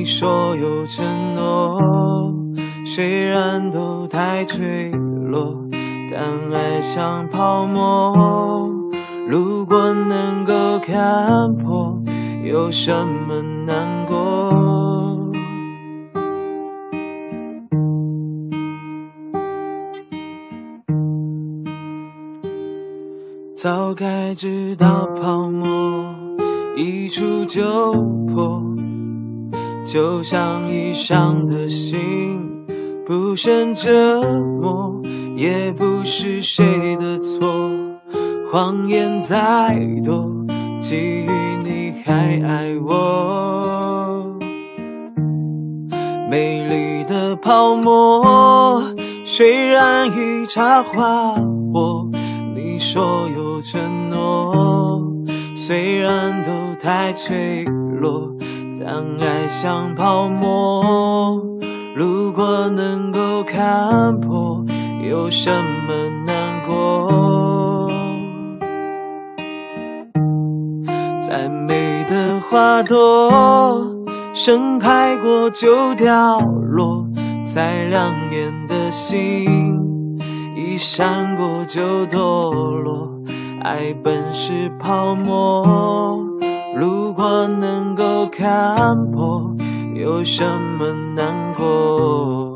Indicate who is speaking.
Speaker 1: 你说有承诺，虽然都太脆弱，但爱像泡沫。如果能够看破，有什么难过？早该知道泡沫一触就破。就像已伤的心，不胜折磨，也不是谁的错。谎言再多，基于你还爱我。美丽的泡沫，虽然已插花火，你说有承诺，虽然都太脆弱。但爱像泡沫，如果能够看破，有什么难过？再美的花朵，盛开过就凋落；再亮眼的星，一闪过就堕落。爱本是泡沫。如果能够看破，有什么难过？